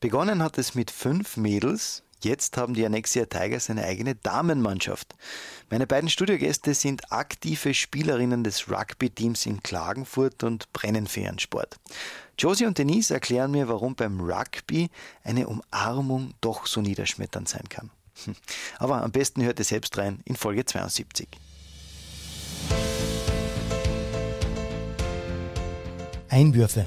Begonnen hat es mit fünf Mädels. Jetzt haben die Annexia Tigers eine eigene Damenmannschaft. Meine beiden Studiogäste sind aktive Spielerinnen des Rugby-Teams in Klagenfurt und brennen für ihren Sport. Josie und Denise erklären mir, warum beim Rugby eine Umarmung doch so niederschmetternd sein kann. Aber am besten hört ihr selbst rein in Folge 72. Einwürfe.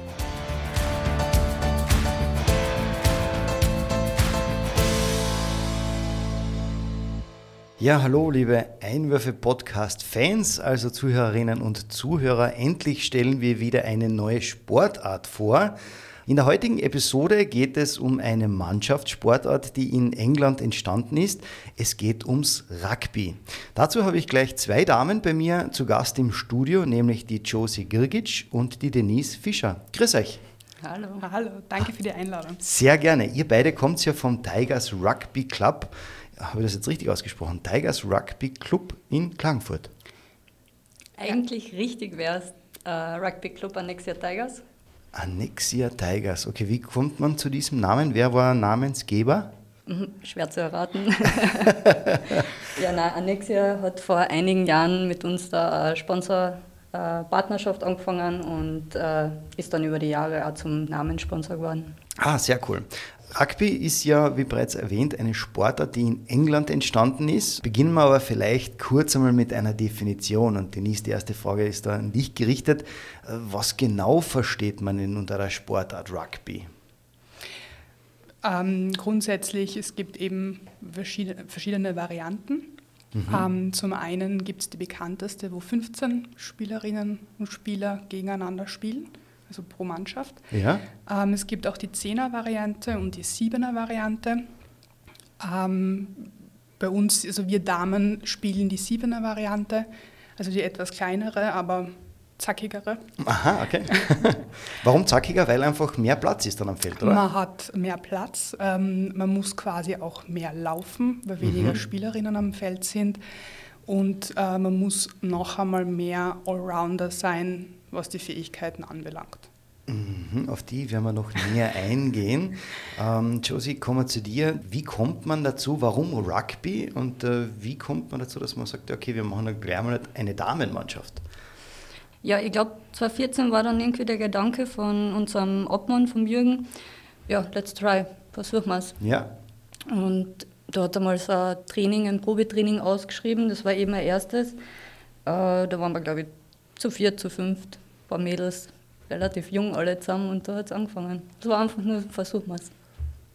Ja, hallo, liebe Einwürfe-Podcast-Fans, also Zuhörerinnen und Zuhörer. Endlich stellen wir wieder eine neue Sportart vor. In der heutigen Episode geht es um eine Mannschaftssportart, die in England entstanden ist. Es geht ums Rugby. Dazu habe ich gleich zwei Damen bei mir zu Gast im Studio, nämlich die Josie Girgic und die Denise Fischer. Grüß euch. Hallo. Hallo, danke für die Einladung. Sehr gerne. Ihr beide kommt ja vom Tigers Rugby Club habe ich das jetzt richtig ausgesprochen? Tigers Rugby Club in Klagenfurt. Eigentlich richtig wäre es äh, Rugby Club Annexia Tigers. Annexia Tigers. Okay, wie kommt man zu diesem Namen? Wer war Namensgeber? Mhm, schwer zu erraten. ja, nein, Annexia hat vor einigen Jahren mit uns da Sponsor äh, angefangen und äh, ist dann über die Jahre auch zum Namenssponsor geworden. Ah, sehr cool. Rugby ist ja, wie bereits erwähnt, eine Sportart, die in England entstanden ist. Beginnen wir aber vielleicht kurz einmal mit einer Definition. Und Denise, die erste Frage ist da an dich gerichtet. Was genau versteht man denn unter der Sportart Rugby? Ähm, grundsätzlich, es gibt eben verschiedene, verschiedene Varianten. Mhm. Ähm, zum einen gibt es die bekannteste, wo 15 Spielerinnen und Spieler gegeneinander spielen also pro Mannschaft. Ja. Ähm, es gibt auch die 10er-Variante und die 7er-Variante. Ähm, bei uns, also wir Damen spielen die 7er-Variante, also die etwas kleinere, aber zackigere. Aha, okay. Warum zackiger? Weil einfach mehr Platz ist dann am Feld, oder? Man hat mehr Platz, ähm, man muss quasi auch mehr laufen, weil weniger mhm. Spielerinnen am Feld sind. Und äh, man muss noch einmal mehr Allrounder sein, was die Fähigkeiten anbelangt. Mhm, auf die werden wir noch näher eingehen. Ähm, Josie, kommen wir zu dir. Wie kommt man dazu? Warum Rugby? Und äh, wie kommt man dazu, dass man sagt, okay, wir machen gleich mal eine Damenmannschaft? Ja, ich glaube, 2014 war dann irgendwie der Gedanke von unserem Obmann, vom Jürgen, ja, let's try, versuchen wir es. Ja. Und da hat er mal so ein Training, ein Probetraining ausgeschrieben, das war eben mein erstes. Äh, da waren wir, glaube ich, zu vier, zu fünft, paar Mädels, relativ jung alle zusammen und da hat es angefangen. Es war einfach nur, versuchen wir es.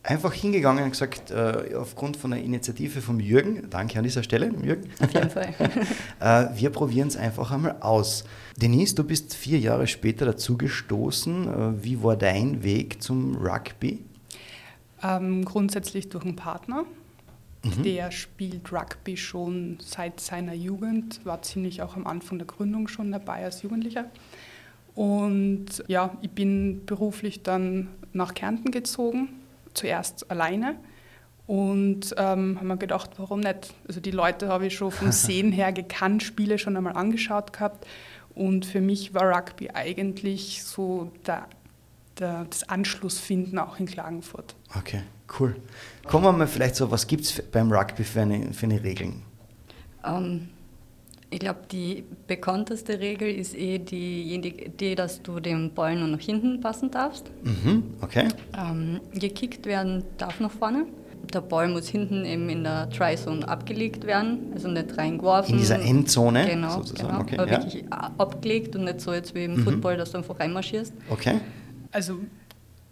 Einfach hingegangen und gesagt, äh, aufgrund von einer Initiative vom Jürgen, danke an dieser Stelle, Jürgen. Auf jeden Fall. äh, wir probieren es einfach einmal aus. Denise, du bist vier Jahre später dazugestoßen. Äh, wie war dein Weg zum Rugby? Ähm, grundsätzlich durch einen Partner. Mhm. Der spielt Rugby schon seit seiner Jugend, war ziemlich auch am Anfang der Gründung schon dabei als Jugendlicher. Und ja, ich bin beruflich dann nach Kärnten gezogen, zuerst alleine. Und ähm, haben mir gedacht, warum nicht? Also die Leute habe ich schon vom Sehen her gekannt, Spiele schon einmal angeschaut gehabt. Und für mich war Rugby eigentlich so der, der, das Anschlussfinden auch in Klagenfurt. Okay, cool. Kommen wir mal vielleicht so, was gibt es beim Rugby für eine, für eine Regeln? Ähm, ich glaube, die bekannteste Regel ist eh diejenige, die, dass du den Ball nur nach hinten passen darfst. Mhm, okay. Ähm, gekickt werden darf nach vorne. Der Ball muss hinten eben in der Try-Zone abgelegt werden, also nicht reingeworfen. In dieser Endzone? Genau, sozusagen. genau. Okay, aber ja. wirklich abgelegt und nicht so jetzt wie im mhm. Football, dass du einfach reinmarschierst. Okay. Also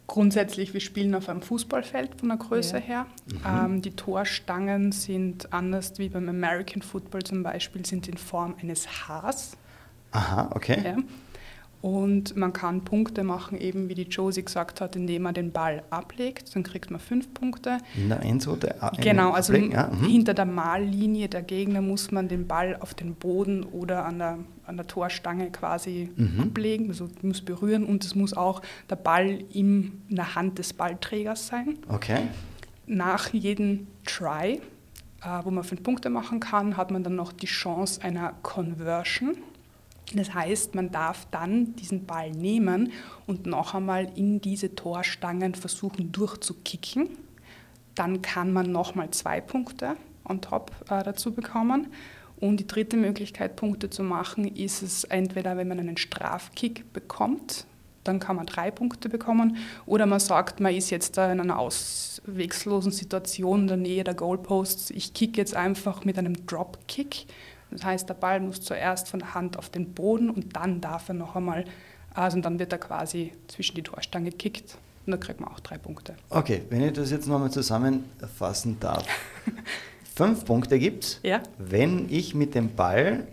Grundsätzlich, wir spielen auf einem Fußballfeld von der Größe ja. her. Mhm. Ähm, die Torstangen sind anders wie beim American Football zum Beispiel, sind in Form eines Haars. Aha, okay. Ja. Und man kann Punkte machen, eben wie die Josie gesagt hat, indem man den Ball ablegt, dann kriegt man fünf Punkte. In der Endzone? Genau, also ja, mhm. hinter der Mallinie der Gegner muss man den Ball auf den Boden oder an der, an der Torstange quasi mhm. ablegen, also muss berühren und es muss auch der Ball in der Hand des Ballträgers sein. Okay. Nach jedem Try, äh, wo man fünf Punkte machen kann, hat man dann noch die Chance einer Conversion. Das heißt, man darf dann diesen Ball nehmen und noch einmal in diese Torstangen versuchen durchzukicken. Dann kann man nochmal zwei Punkte on top äh, dazu bekommen. Und die dritte Möglichkeit, Punkte zu machen, ist es entweder, wenn man einen Strafkick bekommt, dann kann man drei Punkte bekommen, oder man sagt, man ist jetzt da in einer auswegslosen Situation in der Nähe der Goalposts, ich kicke jetzt einfach mit einem Dropkick das heißt, der Ball muss zuerst von der Hand auf den Boden und dann darf er noch einmal, also dann wird er quasi zwischen die Torstange gekickt und dann kriegt man auch drei Punkte. Okay, wenn ich das jetzt nochmal zusammenfassen darf. Fünf Punkte gibt es, ja. wenn ich mit dem Ball,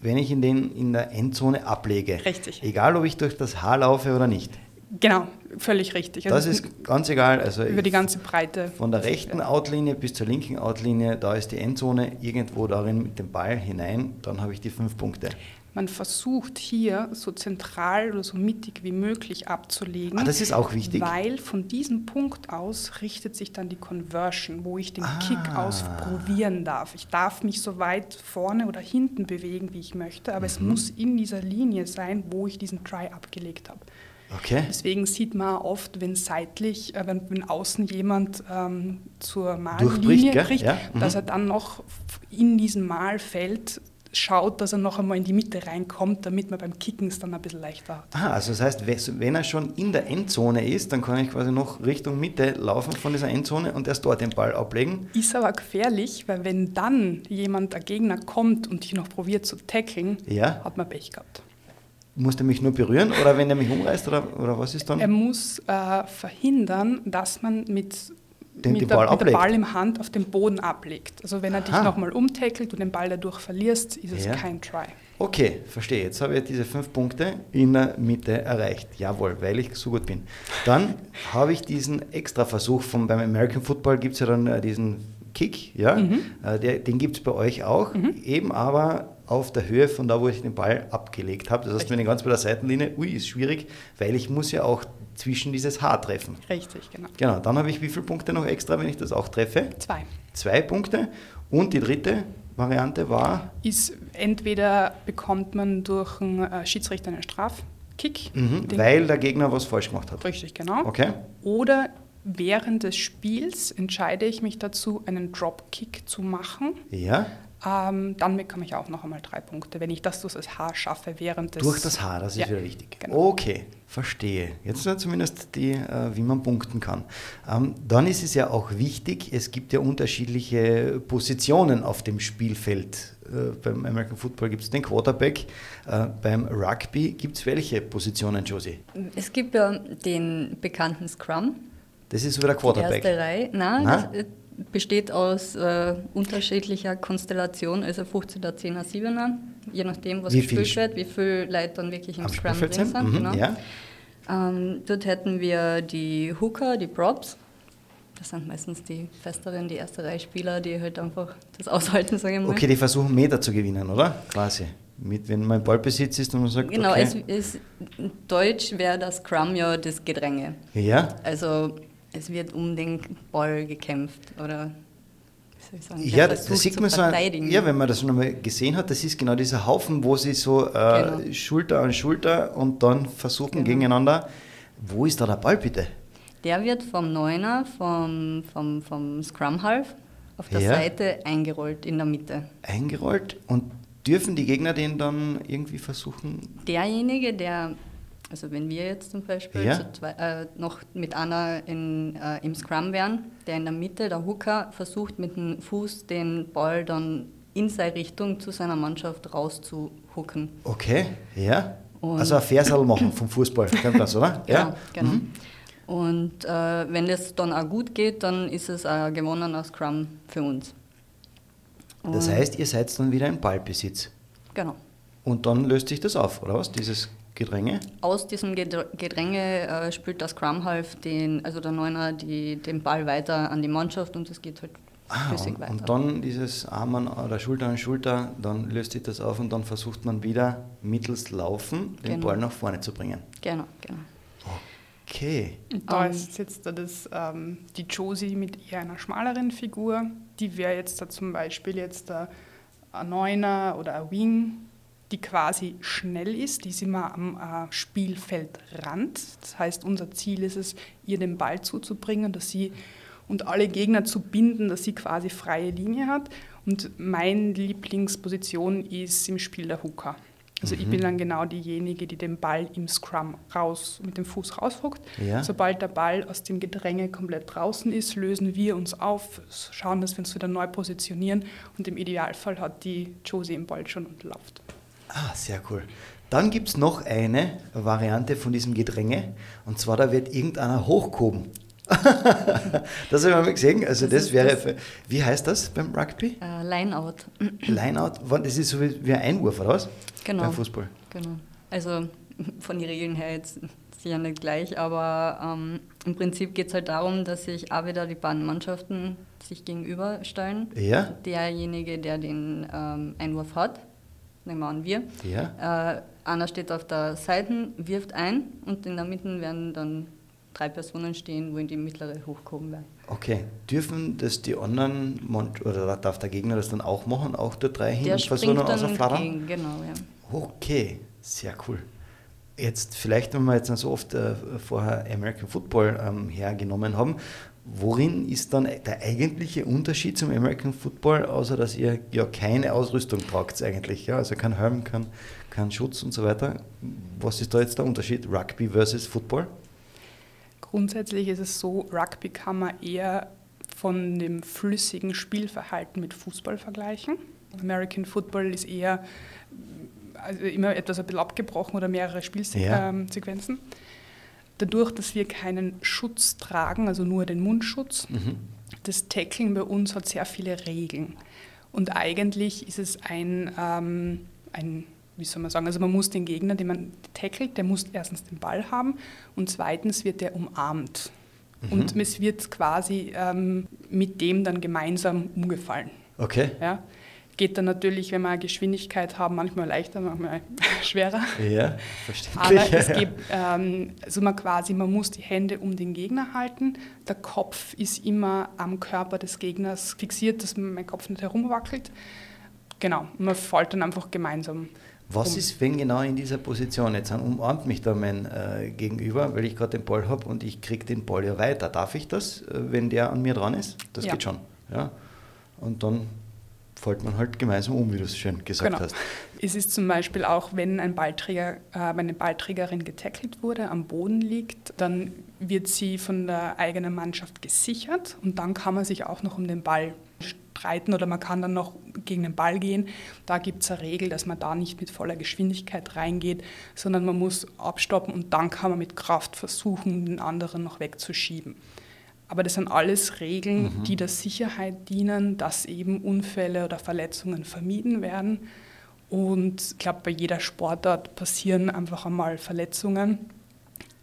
wenn ich in, in der Endzone ablege. Richtig. Egal, ob ich durch das Haar laufe oder nicht. Genau, völlig richtig. Das also ist ganz egal. Also über die ganze Breite. Von der rechten Outlinie bis zur linken Outlinie, da ist die Endzone irgendwo darin mit dem Ball hinein, dann habe ich die fünf Punkte. Man versucht hier so zentral oder so mittig wie möglich abzulegen. Ah, das ist auch wichtig. Weil von diesem Punkt aus richtet sich dann die Conversion, wo ich den ah. Kick ausprobieren darf. Ich darf mich so weit vorne oder hinten bewegen, wie ich möchte, aber mhm. es muss in dieser Linie sein, wo ich diesen Try abgelegt habe. Okay. Deswegen sieht man oft, wenn seitlich, äh, wenn, wenn außen jemand ähm, zur Mallinie kriegt, ja. mhm. dass er dann noch in diesem Malfeld schaut, dass er noch einmal in die Mitte reinkommt, damit man beim Kicken es dann ein bisschen leichter hat. Ah, also das heißt, wenn er schon in der Endzone ist, dann kann ich quasi noch Richtung Mitte laufen von dieser Endzone und erst dort den Ball ablegen. Ist aber gefährlich, weil wenn dann jemand, der Gegner kommt und dich noch probiert zu tackeln, ja. hat man Pech gehabt. Muss er mich nur berühren oder wenn er mich umreißt oder, oder was ist dann? Er muss äh, verhindern, dass man mit, den, mit, der, mit, der, Ball im Hand auf den Boden ablegt. Also wenn er Aha. dich nochmal umtackelt und den Ball dadurch verlierst, ist es ja. kein Try. Okay, verstehe. Jetzt habe ich diese fünf Punkte in der Mitte erreicht. Jawohl, weil ich so gut bin. Dann habe ich diesen Extra-Versuch von beim American Football gibt es ja dann äh, diesen Kick, ja, mhm. äh, der, den gibt es bei euch auch, mhm. eben aber auf der Höhe von da, wo ich den Ball abgelegt habe. Das heißt, wenn ich ganz bei der Seitenlinie, ui, ist schwierig, weil ich muss ja auch zwischen dieses Haar treffen. Richtig, genau. Genau, dann habe ich wie viele Punkte noch extra, wenn ich das auch treffe? Zwei. Zwei Punkte. Und die dritte Variante war? Ist entweder bekommt man durch einen äh, Schiedsrichter einen Strafkick. Mhm, weil der Gegner was falsch gemacht hat. Richtig, genau. Okay. Oder während des Spiels entscheide ich mich dazu, einen Dropkick zu machen. Ja. Ähm, dann bekomme ich auch noch einmal drei Punkte, wenn ich das durch das Haar schaffe während des... Durch das Haar, das ist ja, wieder wichtig. Genau. Okay, verstehe. Jetzt zumindest die, äh, wie man punkten kann. Ähm, dann ist es ja auch wichtig, es gibt ja unterschiedliche Positionen auf dem Spielfeld. Äh, beim American Football gibt es den Quarterback, äh, beim Rugby gibt es welche Positionen, Josie? Es gibt ja den bekannten Scrum. Das ist wieder der Quarterback. Die erste Reihe. Nein, Na? Das, besteht aus äh, unterschiedlicher Konstellation, also 15er, 10er, 7er, je nachdem, was wie gespielt wird, wie viele Leute dann wirklich im Scrum drin sind. Mhm, genau. ja. ähm, dort hätten wir die Hooker, die Props. Das sind meistens die festeren, die erste Reihe Spieler, die halt einfach das aushalten, sage ich mal. Okay, die versuchen Meter zu gewinnen, oder? Quasi. Mit, wenn man Ballbesitz ist und man sagt, Genau, okay. es ist, Deutsch wäre das Scrum ja das Gedränge. Ja. Also es wird um den Ball gekämpft oder Sagen, ja, das sieht man so, ja, wenn man das einmal gesehen hat, das ist genau dieser Haufen, wo sie so äh, genau. Schulter an Schulter und dann versuchen genau. gegeneinander. Wo ist da der Ball bitte? Der wird vom Neuner, vom, vom, vom Scrum Half auf der ja. Seite eingerollt in der Mitte. Eingerollt und dürfen die Gegner den dann irgendwie versuchen? Derjenige, der also wenn wir jetzt zum Beispiel ja. zwei, äh, noch mit einer in, äh, im Scrum wären, der in der Mitte, der Hooker, versucht mit dem Fuß den Ball dann in seine Richtung zu seiner Mannschaft rauszuhucken. Okay, ja. Und also ein Versal machen vom Fußball, kennt das, oder? Genau, ja. genau. Mhm. Und äh, wenn das dann auch gut geht, dann ist es ein gewonnener Scrum für uns. Und das heißt, ihr seid dann wieder im Ballbesitz. Genau. Und dann löst sich das auf, oder was? Dieses Gedränge? Aus diesem Gedränge äh, spielt das Scrum Half, den, also der Neuner, die, den Ball weiter an die Mannschaft und es geht halt ah, flüssig und, weiter. Und dann dieses Arm oder Schulter an Schulter, dann löst sich das auf und dann versucht man wieder mittels Laufen den genau. Ball nach vorne zu bringen. Genau, genau. Okay. Und da um, ist jetzt das, ähm, die Josie mit eher einer schmaleren Figur. Die wäre jetzt da zum Beispiel jetzt ein Neuner oder ein Wing, die quasi schnell ist. Die ist immer am äh, Spielfeldrand. Das heißt, unser Ziel ist es, ihr den Ball zuzubringen, dass sie und alle Gegner zu binden, dass sie quasi freie Linie hat. Und meine Lieblingsposition ist im Spiel der Hooker. Also mhm. ich bin dann genau diejenige, die den Ball im Scrum raus, mit dem Fuß rausfuckt. Ja. Sobald der Ball aus dem Gedränge komplett draußen ist, lösen wir uns auf, schauen, dass wir uns wieder neu positionieren und im Idealfall hat die Josie im Ball schon und läuft. Ah, sehr cool. Dann gibt es noch eine Variante von diesem Gedränge und zwar da wird irgendeiner hochgehoben. das habe ich mal gesehen. Also das, das wäre, das wie heißt das beim Rugby? Uh, Lineout. Lineout, das ist so wie ein Einwurf, oder was? Genau. Beim Fußball. Genau. Also von den Regeln her jetzt sicher nicht gleich, aber ähm, im Prinzip geht es halt darum, dass sich auch wieder die beiden Mannschaften sich gegenüberstellen. Ja. Derjenige, der den ähm, Einwurf hat, nehmen wir an wir, ja. äh, einer steht auf der Seite, wirft ein und in der Mitte werden dann drei Personen stehen, wo in die mittlere hochkommen werden. Okay, dürfen das die anderen, oder darf der Gegner das dann auch machen, auch der drei hin der versuchen außer Flattern? Genau, ja. Okay, sehr cool. Jetzt, vielleicht, wenn wir jetzt so oft äh, vorher American Football ähm, hergenommen haben, worin ist dann der eigentliche Unterschied zum American Football, außer dass ihr ja keine Ausrüstung tragt eigentlich, ja? also kein Helm, kein, kein Schutz und so weiter. Was ist da jetzt der Unterschied, Rugby versus Football? Grundsätzlich ist es so, Rugby kann man eher von dem flüssigen Spielverhalten mit Fußball vergleichen. American Football ist eher also immer etwas ein bisschen abgebrochen oder mehrere Spielsequenzen. Ja. Dadurch, dass wir keinen Schutz tragen, also nur den Mundschutz, mhm. das Tackling bei uns hat sehr viele Regeln. Und eigentlich ist es ein, ähm, ein wie soll man sagen, also man muss den Gegner, den man tackelt, der muss erstens den Ball haben und zweitens wird der umarmt. Mhm. Und es wird quasi ähm, mit dem dann gemeinsam umgefallen. Okay. Ja? Geht dann natürlich, wenn wir eine Geschwindigkeit haben, manchmal leichter, manchmal schwerer. Ja, verständlich. Aber es gibt, ähm, also man quasi, man muss die Hände um den Gegner halten. Der Kopf ist immer am Körper des Gegners fixiert, dass mein Kopf nicht herumwackelt. Genau, man fällt dann einfach gemeinsam. Was um. ist, wenn genau in dieser Position, jetzt umarmt mich da mein äh, Gegenüber, weil ich gerade den Ball habe und ich kriege den Ball ja weiter. Darf ich das, äh, wenn der an mir dran ist? Das ja. geht schon. Ja? Und dann fällt man halt gemeinsam um, wie du es schön gesagt genau. hast. Es ist zum Beispiel auch, wenn ein Ballträger, äh, eine Ballträgerin getackelt wurde, am Boden liegt, dann wird sie von der eigenen Mannschaft gesichert und dann kann man sich auch noch um den Ball streiten oder man kann dann noch gegen den Ball gehen. Da gibt es eine Regel, dass man da nicht mit voller Geschwindigkeit reingeht, sondern man muss abstoppen und dann kann man mit Kraft versuchen, den anderen noch wegzuschieben. Aber das sind alles Regeln, mhm. die der Sicherheit dienen, dass eben Unfälle oder Verletzungen vermieden werden. Und ich glaube, bei jeder Sportart passieren einfach einmal Verletzungen.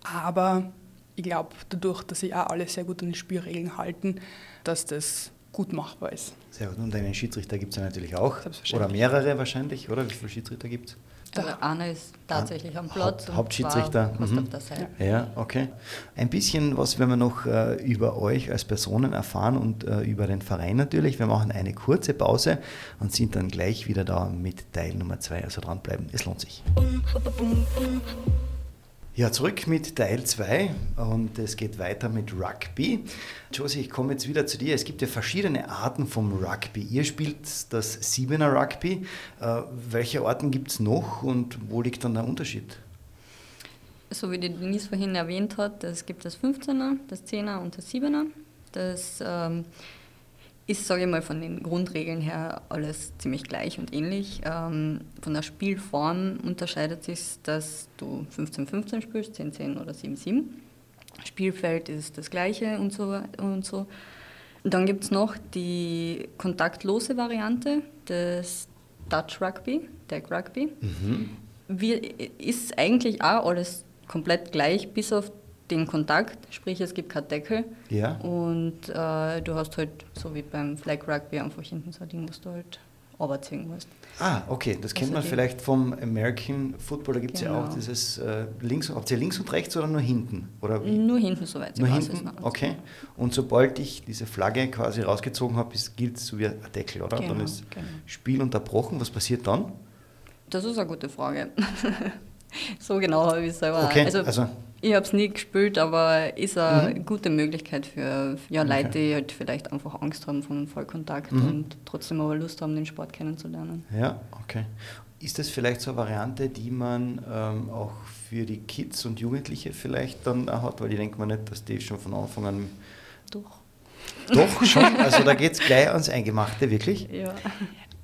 Aber ich glaube, dadurch, dass sich auch alle sehr gut an die Spielregeln halten, dass das gut machbar ist. Sehr gut. Und einen Schiedsrichter gibt es ja natürlich auch. Oder mehrere wahrscheinlich, oder? Wie viele Schiedsrichter gibt es? Also Anne ist tatsächlich am Platz. Haupt, Hauptschiedsrichter. Mhm. Ja. ja, okay. Ein bisschen was werden wir noch äh, über euch als Personen erfahren und äh, über den Verein natürlich. Wir machen eine kurze Pause und sind dann gleich wieder da mit Teil Nummer zwei. Also dranbleiben, es lohnt sich. Ja, zurück mit Teil 2 und es geht weiter mit Rugby. Josie, ich komme jetzt wieder zu dir. Es gibt ja verschiedene Arten vom Rugby. Ihr spielt das Siebener Rugby. Äh, welche Arten gibt es noch und wo liegt dann der Unterschied? So wie die Denise vorhin erwähnt hat, es gibt das 15er, das 10er und das 7er. Das ähm, ist, sage ich mal, von den Grundregeln her alles ziemlich gleich und ähnlich. Ähm, von der Spielform unterscheidet sich, dass du 15-15 spielst, 10-10 oder 7-7. Spielfeld ist das gleiche und so. Und so. Dann gibt es noch die kontaktlose Variante des Dutch Rugby, Deck Rugby. Mhm. Wir, ist eigentlich auch alles komplett gleich, bis auf den Kontakt, sprich es gibt keinen Deckel. Ja. Und äh, du hast halt, so wie beim Flag Rugby, einfach hinten so ein Ding, was du halt runterziehen musst. Ah, okay, das kennt also man vielleicht vom American Football, da gibt es genau. ja auch genau. dieses äh, links, habt ihr links und rechts oder nur hinten? Oder wie? Nur hinten, soweit. Nur hinten, okay. Und sobald ich diese Flagge quasi rausgezogen habe, gilt es so wie ein Deckel, oder? Genau, dann ist genau. Spiel unterbrochen, was passiert dann? Das ist eine gute Frage. so genau habe ich es selber. Okay, also, also ich habe es nie gespielt, aber ist eine mhm. gute Möglichkeit für ja, Leute, okay. die halt vielleicht einfach Angst haben vor Vollkontakt mhm. und trotzdem aber Lust haben, den Sport kennenzulernen. Ja, okay. Ist das vielleicht so eine Variante, die man ähm, auch für die Kids und Jugendliche vielleicht dann auch hat? Weil ich denke mal nicht, dass die schon von Anfang an. Doch. Doch, schon? Also da geht es gleich ans Eingemachte, wirklich? Ja.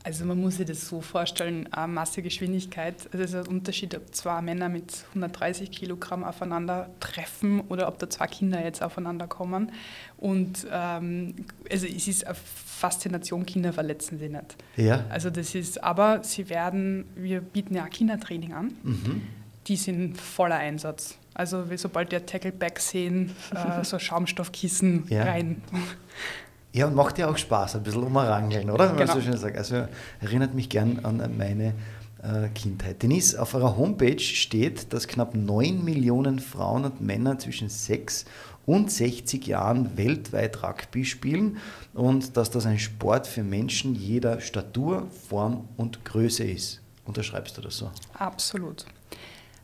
Also man muss sich das so vorstellen, Massegeschwindigkeit, also es ist ein Unterschied, ob zwei Männer mit 130 Kilogramm aufeinander treffen oder ob da zwei Kinder jetzt aufeinander kommen. Und ähm, also es ist eine Faszination, Kinder verletzen sie nicht. Ja. Also das ist, aber sie werden, wir bieten ja Kindertraining an, mhm. die sind voller Einsatz. Also sobald die Tackleback sehen, äh, so Schaumstoffkissen ja. rein. Ja, und macht ja auch Spaß, ein bisschen umrangeln, oder? Wenn genau. man so schön sagt. Also erinnert mich gern an meine äh, Kindheit. Denise, auf eurer Homepage steht, dass knapp 9 Millionen Frauen und Männer zwischen 6 und 60 Jahren weltweit Rugby spielen und dass das ein Sport für Menschen jeder Statur, Form und Größe ist. Unterschreibst du das so? Absolut.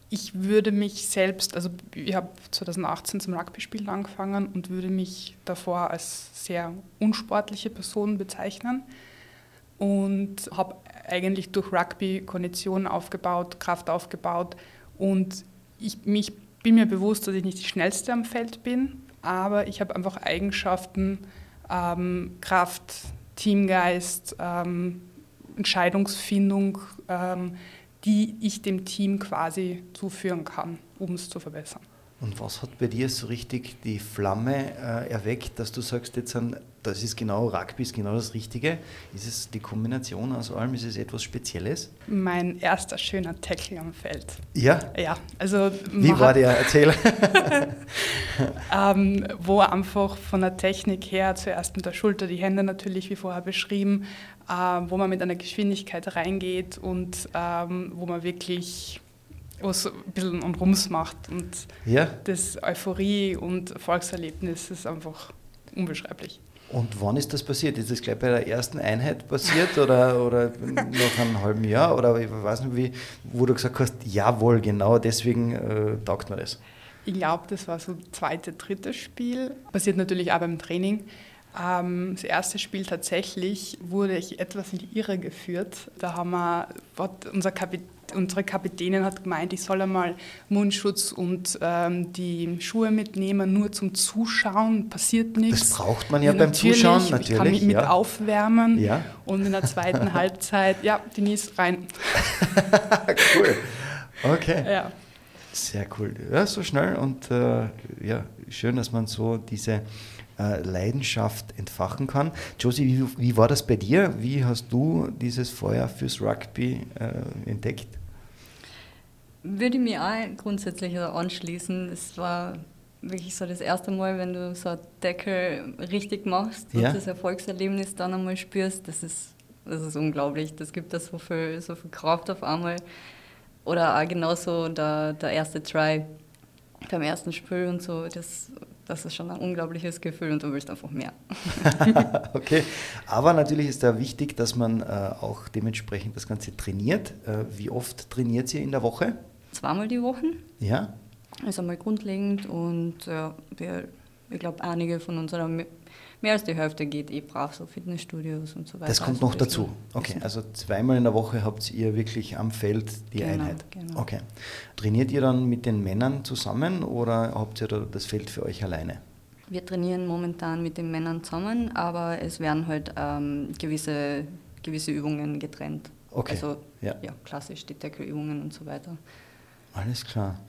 Ich würde mich selbst, also ich habe 2018 zum Rugby-Spielen angefangen und würde mich davor als sehr unsportliche Person bezeichnen und habe eigentlich durch Rugby Kondition aufgebaut, Kraft aufgebaut und ich mich bin mir bewusst, dass ich nicht die schnellste am Feld bin, aber ich habe einfach Eigenschaften, ähm, Kraft, Teamgeist, ähm, Entscheidungsfindung, ähm, die ich dem Team quasi zuführen kann, um es zu verbessern. Und was hat bei dir so richtig die Flamme äh, erweckt, dass du sagst, jetzt an, das ist genau Rugby, ist genau das Richtige? Ist es die Kombination aus allem? Ist es etwas Spezielles? Mein erster schöner Tackle am Feld. Ja? Ja, also. Wie war der? Erzähl. ähm, wo einfach von der Technik her zuerst mit der Schulter die Hände natürlich, wie vorher beschrieben, wo man mit einer Geschwindigkeit reingeht und ähm, wo man wirklich was ein bisschen einen Rums macht. Und ja. das Euphorie und Erfolgserlebnis ist einfach unbeschreiblich. Und wann ist das passiert? Ist das gleich bei der ersten Einheit passiert oder, oder nach einem halben Jahr? Oder ich weiß nicht, wie, wo du gesagt hast, jawohl, genau deswegen äh, taugt mir das. Ich glaube, das war so zweite, drittes Spiel. Passiert natürlich auch beim Training. Ähm, das erste Spiel tatsächlich wurde ich etwas in die Irre geführt. Da haben wir, unser Kapitän unsere Kapitänin hat gemeint, ich soll einmal Mundschutz und ähm, die Schuhe mitnehmen, nur zum Zuschauen, passiert nichts. Das braucht man ja, ja beim Zuschauen, natürlich. Ich kann mich ja. mit aufwärmen ja. und in der zweiten Halbzeit, ja, Denise, rein. cool, okay. Ja. Sehr cool. Ja, so schnell und äh, ja, schön, dass man so diese äh, Leidenschaft entfachen kann. Josie, wie, wie, war das bei dir? Wie hast du dieses Feuer fürs Rugby äh, entdeckt? Würde ich mir auch grundsätzlich anschließen. Es war wirklich so das erste Mal, wenn du so einen Deckel richtig machst und das Erfolgserlebnis dann einmal spürst, das ist, das ist unglaublich. Das gibt da so viel, so viel Kraft auf einmal. Oder auch genauso der, der erste Try beim ersten Spiel und so, das, das ist schon ein unglaubliches Gefühl und du willst einfach mehr. okay, aber natürlich ist da wichtig, dass man äh, auch dementsprechend das Ganze trainiert. Äh, wie oft trainiert ihr in der Woche? Zweimal die Woche. Ja. Ist einmal grundlegend und ja, wir, ich glaube, einige von unserer mehr als die Hälfte geht eh brav, so Fitnessstudios und so weiter. Das kommt also noch dazu. Okay, also zweimal in der Woche habt ihr wirklich am Feld die genau, Einheit. Genau. Okay. Trainiert ihr dann mit den Männern zusammen oder habt ihr das Feld für euch alleine? Wir trainieren momentan mit den Männern zusammen, aber es werden halt ähm, gewisse, gewisse Übungen getrennt. Okay. Also ja. ja klassisch die Deckelübungen und so weiter. Alles klar.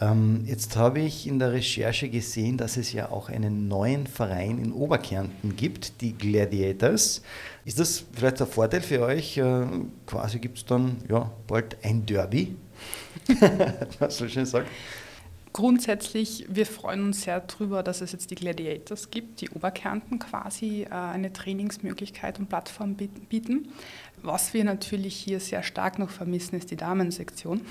Ähm, jetzt habe ich in der Recherche gesehen, dass es ja auch einen neuen Verein in Oberkärnten gibt, die Gladiators. Ist das vielleicht ein Vorteil für euch? Äh, quasi gibt es dann ja, bald ein Derby? Was ich schon sagen? Grundsätzlich, wir freuen uns sehr darüber, dass es jetzt die Gladiators gibt, die Oberkärnten quasi äh, eine Trainingsmöglichkeit und Plattform bieten. Was wir natürlich hier sehr stark noch vermissen, ist die Damensektion.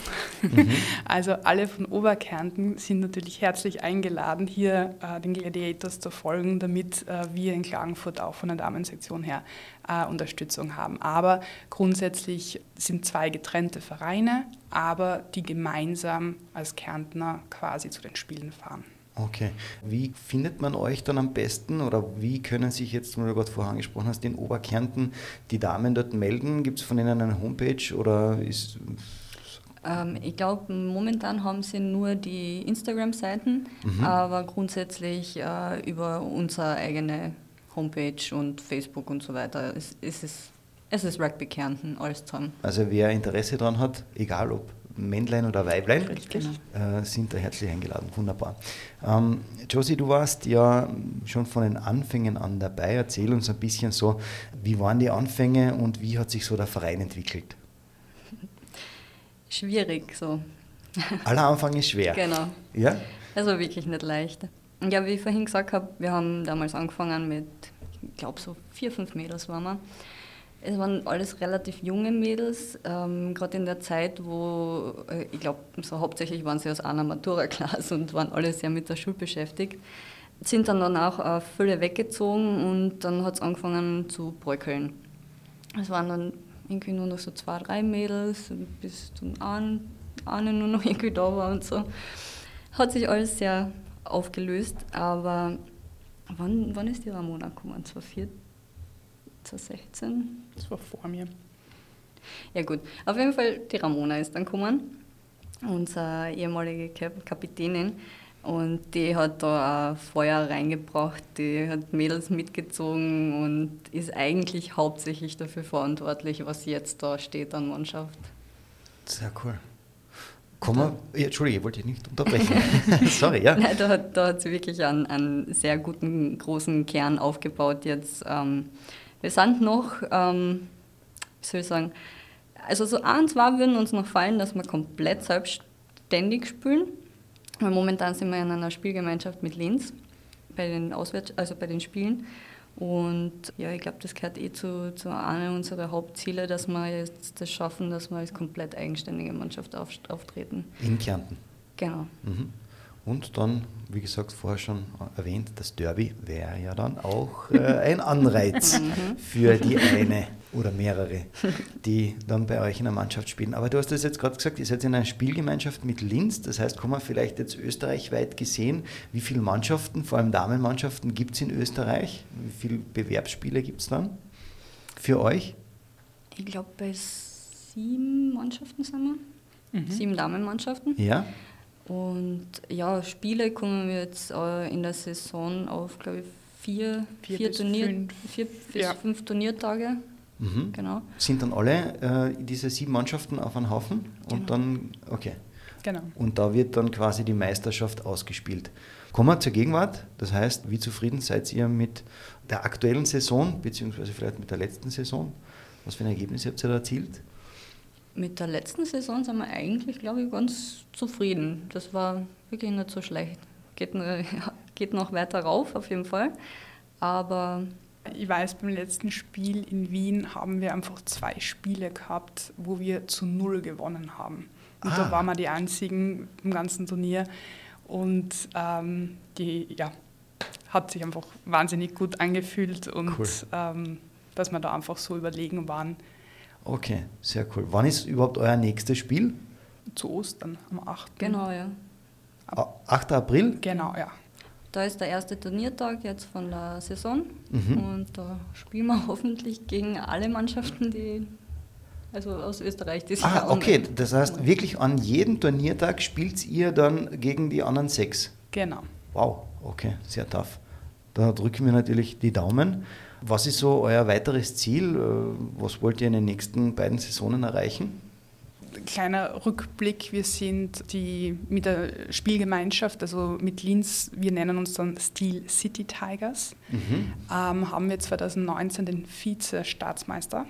Mhm. Also alle von Oberkärnten sind natürlich herzlich eingeladen, hier äh, den Gladiators zu folgen, damit äh, wir in Klagenfurt auch von der Damensektion her äh, Unterstützung haben. Aber grundsätzlich sind zwei getrennte Vereine, aber die gemeinsam als Kärntner quasi zu den Spielen fahren. Okay. Wie findet man euch dann am besten oder wie können sich jetzt, wie du gerade vorher angesprochen hast, in Oberkärnten die Damen dort melden? Gibt es von ihnen eine Homepage oder ist. Ähm, ich glaube, momentan haben sie nur die Instagram-Seiten, mhm. aber grundsätzlich äh, über unsere eigene Homepage und Facebook und so weiter ist, ist es, es ist Rugby Kärnten alles zusammen. Also wer Interesse daran hat, egal ob Männlein oder Weiblein, äh, sind da herzlich eingeladen. Wunderbar. Ähm, Josie, du warst ja schon von den Anfängen an dabei. Erzähl uns ein bisschen so, wie waren die Anfänge und wie hat sich so der Verein entwickelt? Schwierig so. Aller Anfang ist schwer. Genau. Ja? Also wirklich nicht leicht. Ja, wie ich vorhin gesagt habe, wir haben damals angefangen mit, ich glaube so vier, fünf Mädels waren wir. Es waren alles relativ junge Mädels, ähm, gerade in der Zeit, wo, äh, ich glaube, so hauptsächlich waren sie aus einer Matura-Klasse und waren alle sehr mit der Schule beschäftigt. Sind dann danach äh, viele weggezogen und dann hat es angefangen zu bröckeln. Es waren dann irgendwie nur noch so zwei, drei Mädels, bis einen, eine nur noch irgendwie da war und so. Hat sich alles sehr aufgelöst, aber wann, wann ist die Ramona gekommen? 2014? 2016. Das war vor mir. Ja gut, auf jeden Fall die Ramona ist dann gekommen, unsere ehemalige Kapitänin. Und die hat da auch Feuer reingebracht, die hat Mädels mitgezogen und ist eigentlich hauptsächlich dafür verantwortlich, was jetzt da steht an Mannschaft. Sehr cool. Komm mal, ja, Entschuldige, ich wollte dich nicht unterbrechen. Sorry, ja. Nein, da, hat, da hat sie wirklich einen, einen sehr guten, großen Kern aufgebaut jetzt. Ähm, wir sind noch, ähm, wie soll ich sagen, also so ein, zwei würden uns noch fallen, dass wir komplett selbstständig spielen. Weil momentan sind wir in einer Spielgemeinschaft mit Linz bei den Auswärts also bei den Spielen. Und ja, ich glaube, das gehört eh zu, zu einem unserer Hauptziele, dass wir jetzt das schaffen, dass wir als komplett eigenständige Mannschaft auf, auftreten. In Kärnten. Genau. Mhm. Und dann, wie gesagt, vorher schon erwähnt, das Derby wäre ja dann auch äh, ein Anreiz mhm. für die eine oder mehrere, die dann bei euch in der Mannschaft spielen. Aber du hast das jetzt gerade gesagt, ihr seid in einer Spielgemeinschaft mit Linz. Das heißt, kann man vielleicht jetzt österreichweit gesehen, wie viele Mannschaften, vor allem Damenmannschaften, gibt es in Österreich? Wie viele Bewerbsspiele gibt es dann für euch? Ich glaube, bei sieben Mannschaften sind wir. Mhm. Sieben Damenmannschaften. Ja. Und ja, Spiele kommen wir jetzt äh, in der Saison auf, glaube ich, vier, vier, vier, Turnier, fünf. vier bis ja. fünf Turniertage. Mhm. Genau. Sind dann alle äh, diese sieben Mannschaften auf einem Haufen? Und genau. dann, okay. Genau. Und da wird dann quasi die Meisterschaft ausgespielt. Kommen wir zur Gegenwart. Das heißt, wie zufrieden seid ihr mit der aktuellen Saison, beziehungsweise vielleicht mit der letzten Saison? Was für ein Ergebnis habt ihr da erzielt? Mit der letzten Saison sind wir eigentlich, glaube ich, ganz zufrieden. Das war wirklich nicht so schlecht. Geht, geht noch weiter rauf, auf jeden Fall. Aber ich weiß, beim letzten Spiel in Wien haben wir einfach zwei Spiele gehabt, wo wir zu null gewonnen haben. Und ah. da waren wir die einzigen im ganzen Turnier. Und ähm, die, ja, hat sich einfach wahnsinnig gut angefühlt und cool. ähm, dass wir da einfach so überlegen waren, Okay, sehr cool. Wann ist überhaupt euer nächstes Spiel? Zu Ostern, am 8. Genau, ja. 8. April? Genau, ja. Da ist der erste Turniertag jetzt von der Saison mhm. und da spielen wir hoffentlich gegen alle Mannschaften, die also aus Österreich, die Ah, okay, das heißt wirklich an jedem Turniertag spielt ihr dann gegen die anderen sechs? Genau. Wow, okay, sehr tough. Da drücken wir natürlich die Daumen. Was ist so euer weiteres Ziel? Äh, was wollt ihr in den nächsten beiden Saisonen erreichen? Kleiner Rückblick, wir sind die, mit der Spielgemeinschaft, also mit Linz, wir nennen uns dann Steel City Tigers, mhm. ähm, haben wir 2019 den Vize-Staatsmeister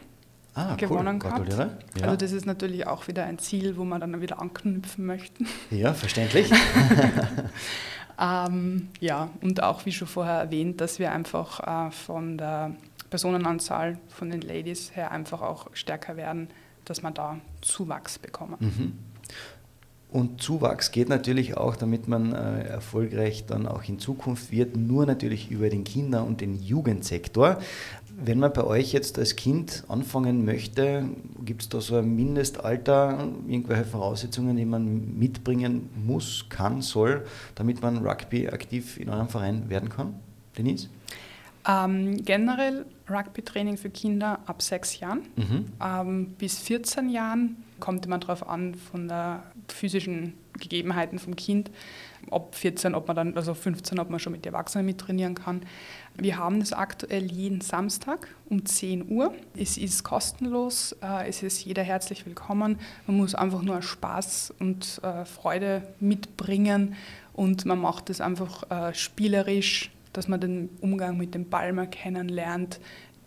ah, gewonnen cool. gehabt. Ja. Also das ist natürlich auch wieder ein Ziel, wo man dann wieder anknüpfen möchte. Ja, verständlich. ähm, ja, und auch wie schon vorher erwähnt, dass wir einfach äh, von der Personenanzahl von den Ladies her einfach auch stärker werden, dass man da Zuwachs bekommen. Mhm. Und Zuwachs geht natürlich auch, damit man äh, erfolgreich dann auch in Zukunft wird, nur natürlich über den Kinder- und den Jugendsektor. Wenn man bei euch jetzt als Kind anfangen möchte, gibt es da so ein Mindestalter, irgendwelche Voraussetzungen, die man mitbringen muss, kann, soll, damit man Rugby aktiv in eurem Verein werden kann? Denise? Ähm, generell Rugby-Training für Kinder ab sechs Jahren. Mhm. Ähm, bis 14 Jahren kommt immer darauf an, von der physischen Gegebenheiten vom Kind. Ob 14, ob man dann, also 15, ob man schon mit Erwachsenen mittrainieren kann. Wir haben das aktuell jeden Samstag um 10 Uhr. Es ist kostenlos, äh, es ist jeder herzlich willkommen. Man muss einfach nur Spaß und äh, Freude mitbringen und man macht es einfach äh, spielerisch, dass man den Umgang mit dem mal kennenlernt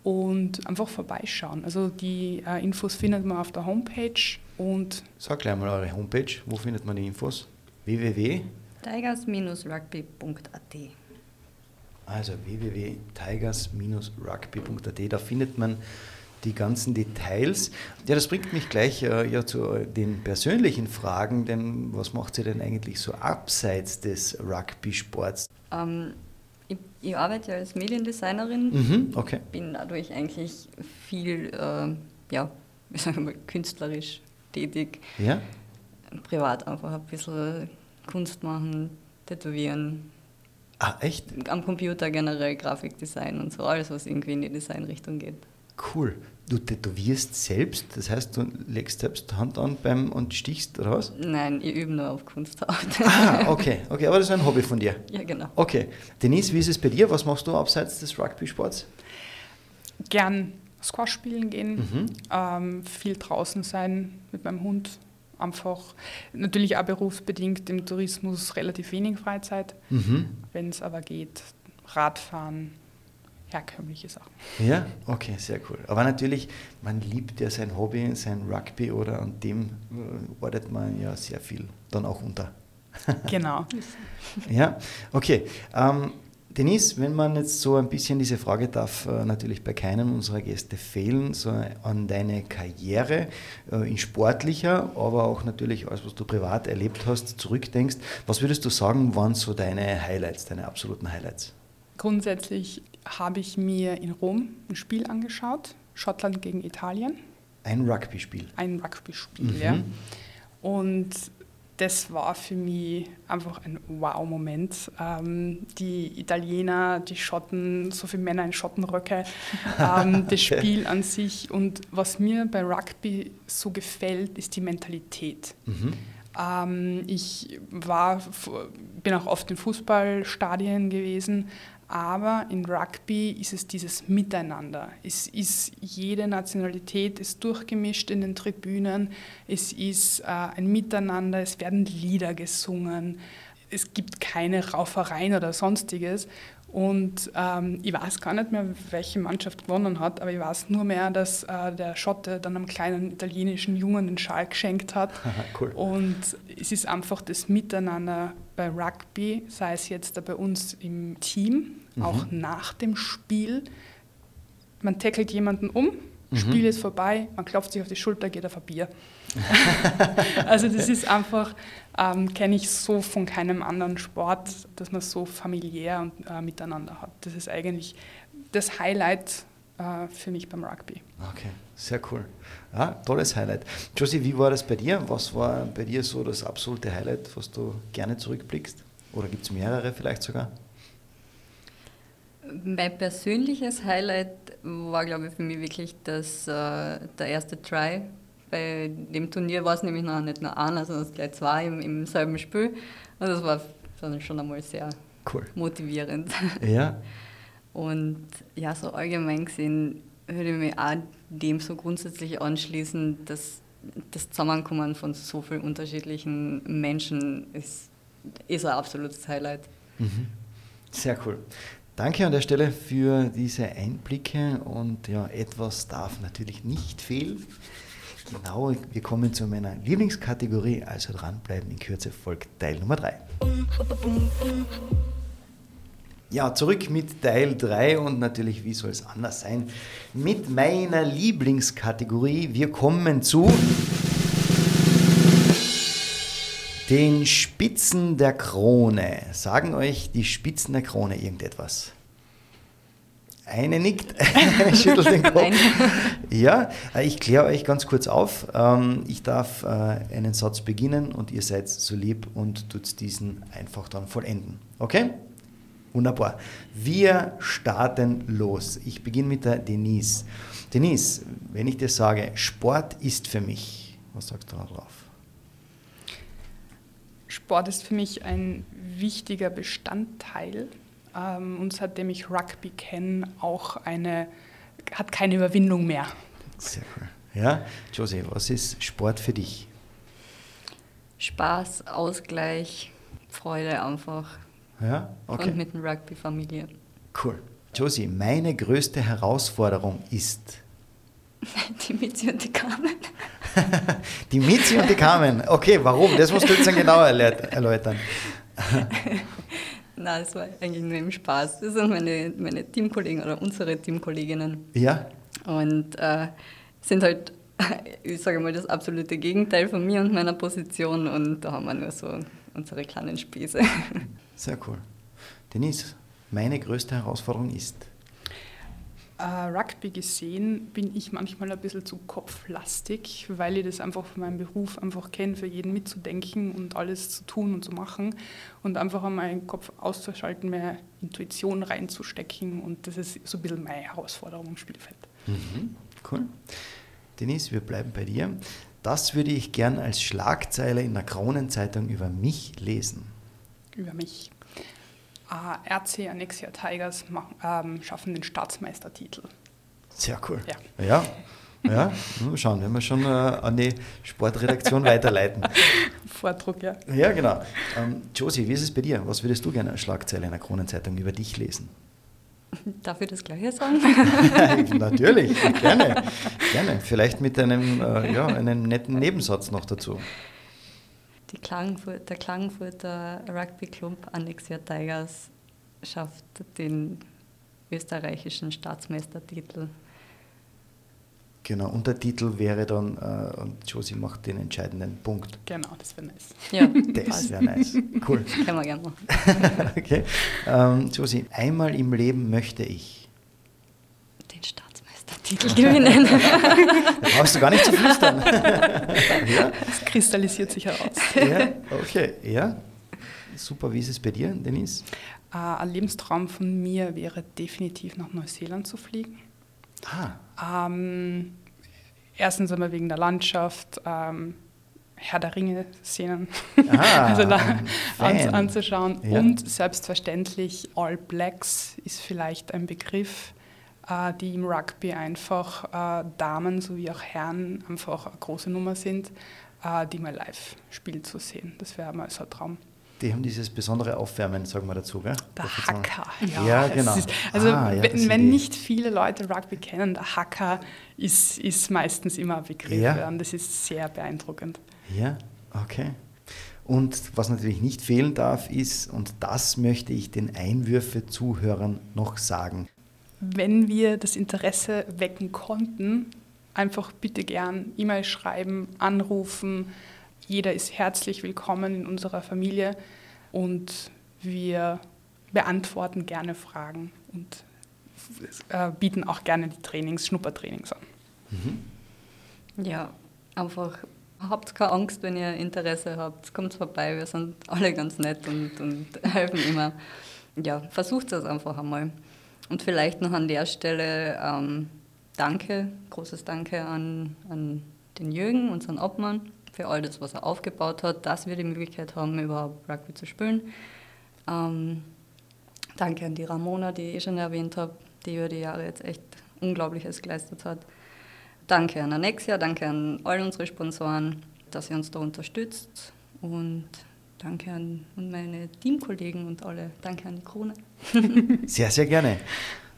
und einfach vorbeischauen. Also die Infos findet man auf der Homepage und. Sag gleich mal eure Homepage, wo findet man die Infos? www. tigers-rugby.at also www.tigers-rugby.at, da findet man die ganzen Details. Ja, das bringt mich gleich äh, ja, zu den persönlichen Fragen, denn was macht sie denn eigentlich so abseits des Rugby-Sports? Ähm, ich, ich, arbeite als Mediendesignerin, mhm, okay. bin dadurch eigentlich viel, äh, ja, wie sagen wir, künstlerisch tätig. Ja? Privat einfach ein bisschen Kunst machen, tätowieren. Ah, echt? Am Computer generell Grafikdesign und so, alles, was irgendwie in die Designrichtung geht. Cool. Du tätowierst selbst, das heißt, du legst selbst Hand an beim und stichst raus? Nein, ich übe nur auf Kunsthaut. Ah, okay, okay, aber das ist ein Hobby von dir. Ja, genau. Okay. Denise, wie ist es bei dir? Was machst du abseits des Rugby-Sports? Gern Squash spielen gehen, mhm. ähm, viel draußen sein mit meinem Hund. Einfach natürlich auch berufsbedingt im Tourismus relativ wenig Freizeit. Mhm. Wenn es aber geht, Radfahren, herkömmliche Sachen. Ja, okay, sehr cool. Aber natürlich, man liebt ja sein Hobby, sein Rugby oder an dem äh, arbeitet man ja sehr viel dann auch unter. genau. ja, okay. Ähm, Denise, wenn man jetzt so ein bisschen diese Frage darf äh, natürlich bei keinem unserer Gäste fehlen, so an deine Karriere äh, in sportlicher, aber auch natürlich alles, was du privat erlebt hast, zurückdenkst. Was würdest du sagen, waren so deine Highlights, deine absoluten Highlights? Grundsätzlich habe ich mir in Rom ein Spiel angeschaut, Schottland gegen Italien. Ein Rugby-Spiel? Ein Rugby-Spiel, mhm. ja. Und das war für mich einfach ein Wow-Moment. Ähm, die Italiener, die Schotten, so viele Männer in Schottenröcke, ähm, das Spiel an sich. Und was mir bei Rugby so gefällt, ist die Mentalität. Mhm. Ähm, ich war, bin auch oft in Fußballstadien gewesen, aber in Rugby ist es dieses Miteinander. Es ist jede Nationalität ist durchgemischt in den Tribünen. Es ist äh, ein Miteinander. Es werden Lieder gesungen. Es gibt keine Raufereien oder sonstiges. Und ähm, ich weiß gar nicht mehr, welche Mannschaft gewonnen hat, aber ich weiß nur mehr, dass äh, der Schotte dann einem kleinen italienischen Jungen den Schal geschenkt hat. cool. Und es ist einfach das Miteinander bei Rugby, sei es jetzt bei uns im Team, mhm. auch nach dem Spiel. Man tackelt jemanden um, mhm. Spiel ist vorbei, man klopft sich auf die Schulter, geht auf ein Bier. also das ist einfach, ähm, kenne ich so von keinem anderen Sport, dass man so familiär und äh, miteinander hat. Das ist eigentlich das Highlight äh, für mich beim Rugby. Okay, sehr cool. Ja, tolles Highlight. Josie, wie war das bei dir? Was war bei dir so das absolute Highlight, was du gerne zurückblickst? Oder gibt es mehrere vielleicht sogar? Mein persönliches Highlight war, glaube ich, für mich wirklich das, äh, der erste Try bei dem Turnier war es nämlich noch nicht nur einer, sondern gleich zwei im, im selben Spiel. Und das war schon einmal sehr cool. motivierend. Ja. Und ja, so allgemein gesehen würde ich mich auch dem so grundsätzlich anschließen, dass das Zusammenkommen von so vielen unterschiedlichen Menschen ist, ist ein absolutes Highlight. Mhm. Sehr cool. Danke an der Stelle für diese Einblicke und ja, etwas darf natürlich nicht fehlen. Genau, wir kommen zu meiner Lieblingskategorie, also dranbleiben, in Kürze folgt Teil Nummer 3. Ja, zurück mit Teil 3 und natürlich, wie soll es anders sein, mit meiner Lieblingskategorie. Wir kommen zu den Spitzen der Krone. Sagen euch die Spitzen der Krone irgendetwas? Eine nickt, schüttelt den Kopf. Nein. Ja, äh, ich kläre euch ganz kurz auf. Ähm, ich darf äh, einen Satz beginnen und ihr seid so lieb und tut diesen einfach dann vollenden. Okay? Wunderbar. Wir starten los. Ich beginne mit der Denise. Denise, wenn ich dir sage, Sport ist für mich, was sagst du darauf? Sport ist für mich ein wichtiger Bestandteil ähm, und seitdem ich Rugby kenne, auch eine, hat keine Überwindung mehr. Sehr cool. Ja, Josie, was ist Sport für dich? Spaß, Ausgleich, Freude einfach. Ja, okay. Und mit der Rugby-Familie. Cool. Josie, meine größte Herausforderung ist. Die Mitzi und die Carmen. die Mitzi und die Carmen. Okay, warum? Das musst du jetzt dann genauer erläutern. Nein, es war eigentlich nur im Spaß. Das sind meine, meine Teamkollegen oder unsere Teamkolleginnen. Ja. Und äh, sind halt, ich sage mal, das absolute Gegenteil von mir und meiner Position. Und da haben wir nur so unsere kleinen Späße. Sehr cool. Denise, meine größte Herausforderung ist? Uh, Rugby gesehen bin ich manchmal ein bisschen zu kopflastig, weil ich das einfach von meinem Beruf einfach kenne, für jeden mitzudenken und alles zu tun und zu machen und einfach meinen Kopf auszuschalten, mehr Intuition reinzustecken und das ist so ein bisschen meine Herausforderung im Spielfeld. Mhm, cool. Denise, wir bleiben bei dir. Das würde ich gern als Schlagzeile in der Kronenzeitung über mich lesen. Über mich. Äh, RC Annexia Tigers machen, ähm, schaffen den Staatsmeistertitel. Sehr cool. Ja. ja. Ja, mal schauen, wenn wir schon äh, an die Sportredaktion weiterleiten. Vordruck, ja. Ja, genau. Ähm, Josie, wie ist es bei dir? Was würdest du gerne als Schlagzeile in der Kronenzeitung über dich lesen? Darf ich das Gleiche sagen? Natürlich, gerne. gerne. Vielleicht mit einem, äh, ja, einem netten Nebensatz noch dazu. Die Klagenfurt, der Klagenfurter Rugby Club Annexia Tigers schafft den österreichischen Staatsmeistertitel. Genau, Untertitel wäre dann, äh, und Josie macht den entscheidenden Punkt. Genau, das wäre nice. Ja, das wäre nice. Cool. Können wir gerne machen. okay. Ähm, Josie, einmal im Leben möchte ich. Den Staatsmeistertitel gewinnen. da brauchst du gar nicht zu flüstern. ja? Das kristallisiert sich heraus. ja, okay, ja. Super, wie ist es bei dir, Denise? Äh, ein Lebenstraum von mir wäre definitiv nach Neuseeland zu fliegen. Ah. Ähm, erstens einmal wegen der Landschaft, ähm, Herr der Ringe-Szenen ah, also an, anzuschauen. Ja. Und selbstverständlich All Blacks ist vielleicht ein Begriff, die im Rugby einfach äh, Damen sowie auch Herren einfach eine große Nummer sind, äh, die mal live spielen zu sehen. Das wäre mal so ein Traum. Die haben dieses besondere Aufwärmen, sagen wir dazu, gell? Der Hacker. Ja, ja genau. Ist, also ah, ja, wenn, wenn nicht viele Leute Rugby kennen, der Hacker ist, ist meistens immer ein Begriff. Ja. Und das ist sehr beeindruckend. Ja, okay. Und was natürlich nicht fehlen darf, ist, und das möchte ich den Einwürfe-Zuhörern noch sagen. Wenn wir das Interesse wecken konnten, einfach bitte gern E-Mail schreiben, anrufen, jeder ist herzlich willkommen in unserer Familie und wir beantworten gerne Fragen und äh, bieten auch gerne die Trainings, Schnuppertrainings an. Mhm. Ja, einfach habt keine Angst, wenn ihr Interesse habt. Kommt vorbei, wir sind alle ganz nett und, und helfen immer. Ja, versucht es einfach einmal. Und vielleicht noch an der Stelle ähm, Danke, großes Danke an, an den Jürgen, unseren Obmann, für all das, was er aufgebaut hat, dass wir die Möglichkeit haben, überhaupt Rugby zu spielen. Ähm, danke an die Ramona, die ich eh schon erwähnt habe, die über die Jahre jetzt echt Unglaubliches geleistet hat. Danke an Annexia, danke an all unsere Sponsoren, dass ihr uns da unterstützt. Und Danke an meine Teamkollegen und alle. Danke an die Krone. sehr, sehr gerne.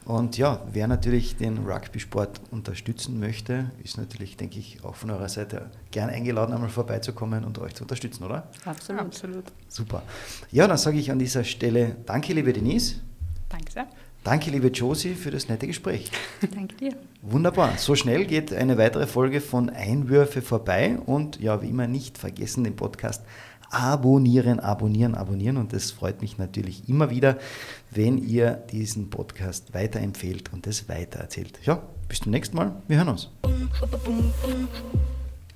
Und ja, wer natürlich den Rugby-Sport unterstützen möchte, ist natürlich, denke ich, auch von eurer Seite gern eingeladen, einmal vorbeizukommen und euch zu unterstützen, oder? Absolut. Absolut. Super. Ja, dann sage ich an dieser Stelle danke, liebe Denise. Danke sehr. Danke, liebe Josie, für das nette Gespräch. Danke dir. Wunderbar. So schnell geht eine weitere Folge von Einwürfe vorbei und ja, wie immer nicht vergessen, den Podcast abonnieren, abonnieren, abonnieren. Und es freut mich natürlich immer wieder, wenn ihr diesen Podcast weiterempfehlt und es weitererzählt. Ja, bis zum nächsten Mal. Wir hören uns.